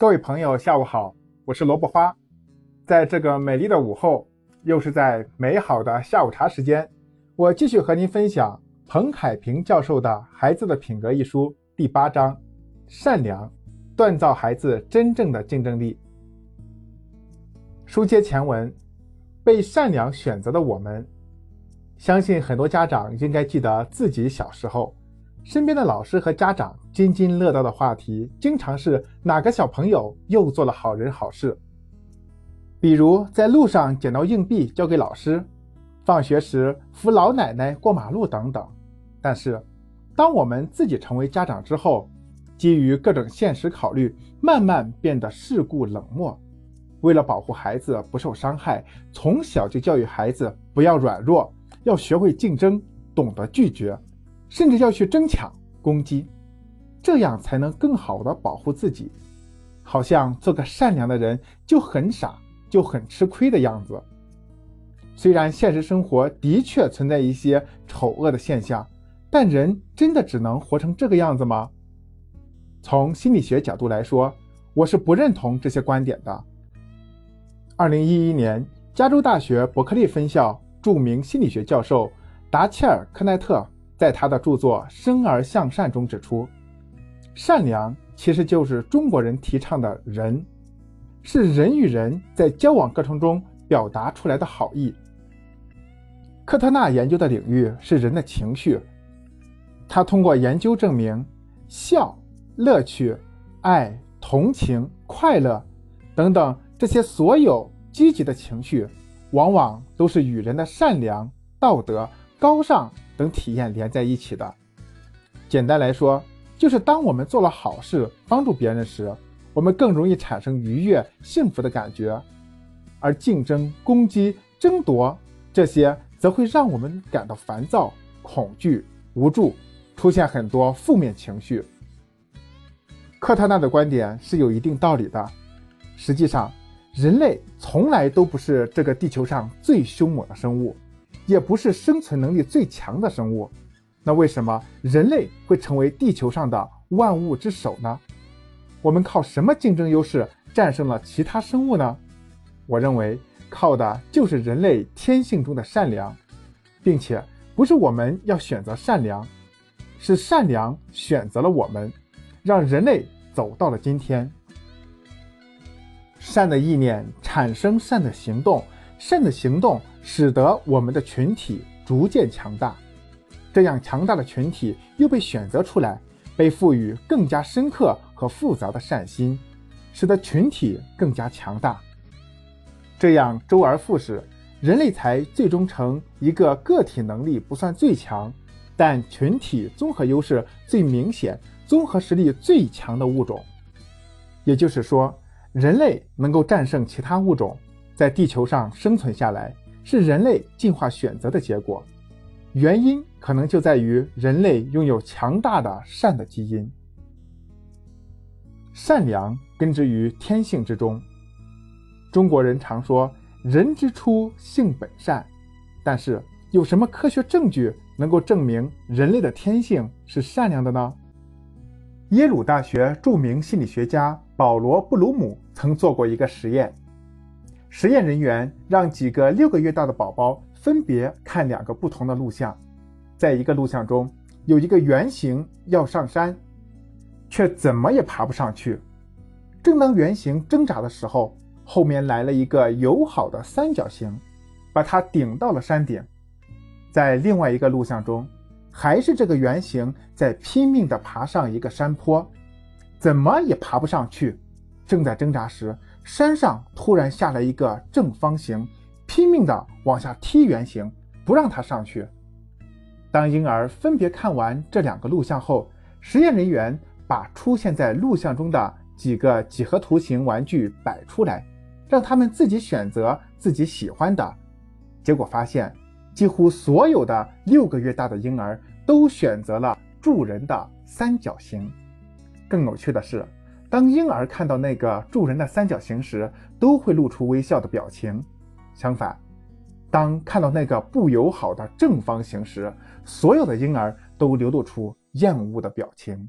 各位朋友，下午好，我是萝卜花。在这个美丽的午后，又是在美好的下午茶时间，我继续和您分享彭海平教授的《孩子的品格》一书第八章：善良，锻造孩子真正的竞争力。书接前文，被善良选择的我们，相信很多家长应该记得自己小时候。身边的老师和家长津津乐道的话题，经常是哪个小朋友又做了好人好事。比如在路上捡到硬币交给老师，放学时扶老奶奶过马路等等。但是，当我们自己成为家长之后，基于各种现实考虑，慢慢变得世故冷漠。为了保护孩子不受伤害，从小就教育孩子不要软弱，要学会竞争，懂得拒绝。甚至要去争抢、攻击，这样才能更好的保护自己。好像做个善良的人就很傻，就很吃亏的样子。虽然现实生活的确存在一些丑恶的现象，但人真的只能活成这个样子吗？从心理学角度来说，我是不认同这些观点的。二零一一年，加州大学伯克利分校著名心理学教授达切尔·科奈特。在他的著作《生而向善》中指出，善良其实就是中国人提倡的仁，是人与人在交往过程中表达出来的好意。科特纳研究的领域是人的情绪，他通过研究证明，笑、乐趣、爱、同情、快乐等等这些所有积极的情绪，往往都是与人的善良、道德、高尚。等体验连在一起的，简单来说，就是当我们做了好事，帮助别人时，我们更容易产生愉悦、幸福的感觉；而竞争、攻击、争夺这些，则会让我们感到烦躁、恐惧、无助，出现很多负面情绪。科特纳的观点是有一定道理的。实际上，人类从来都不是这个地球上最凶猛的生物。也不是生存能力最强的生物，那为什么人类会成为地球上的万物之首呢？我们靠什么竞争优势战胜了其他生物呢？我认为靠的就是人类天性中的善良，并且不是我们要选择善良，是善良选择了我们，让人类走到了今天。善的意念产生善的行动。善的行动使得我们的群体逐渐强大，这样强大的群体又被选择出来，被赋予更加深刻和复杂的善心，使得群体更加强大。这样周而复始，人类才最终成一个个体能力不算最强，但群体综合优势最明显、综合实力最强的物种。也就是说，人类能够战胜其他物种。在地球上生存下来是人类进化选择的结果，原因可能就在于人类拥有强大的善的基因。善良根植于天性之中。中国人常说“人之初，性本善”，但是有什么科学证据能够证明人类的天性是善良的呢？耶鲁大学著名心理学家保罗·布鲁姆曾做过一个实验。实验人员让几个六个月大的宝宝分别看两个不同的录像，在一个录像中，有一个圆形要上山，却怎么也爬不上去。正当圆形挣扎的时候，后面来了一个友好的三角形，把它顶到了山顶。在另外一个录像中，还是这个圆形在拼命地爬上一个山坡，怎么也爬不上去。正在挣扎时，山上突然下来一个正方形，拼命地往下踢圆形，不让它上去。当婴儿分别看完这两个录像后，实验人员把出现在录像中的几个几何图形玩具摆出来，让他们自己选择自己喜欢的。结果发现，几乎所有的六个月大的婴儿都选择了助人的三角形。更有趣的是。当婴儿看到那个助人的三角形时，都会露出微笑的表情。相反，当看到那个不友好的正方形时，所有的婴儿都流露出厌恶的表情。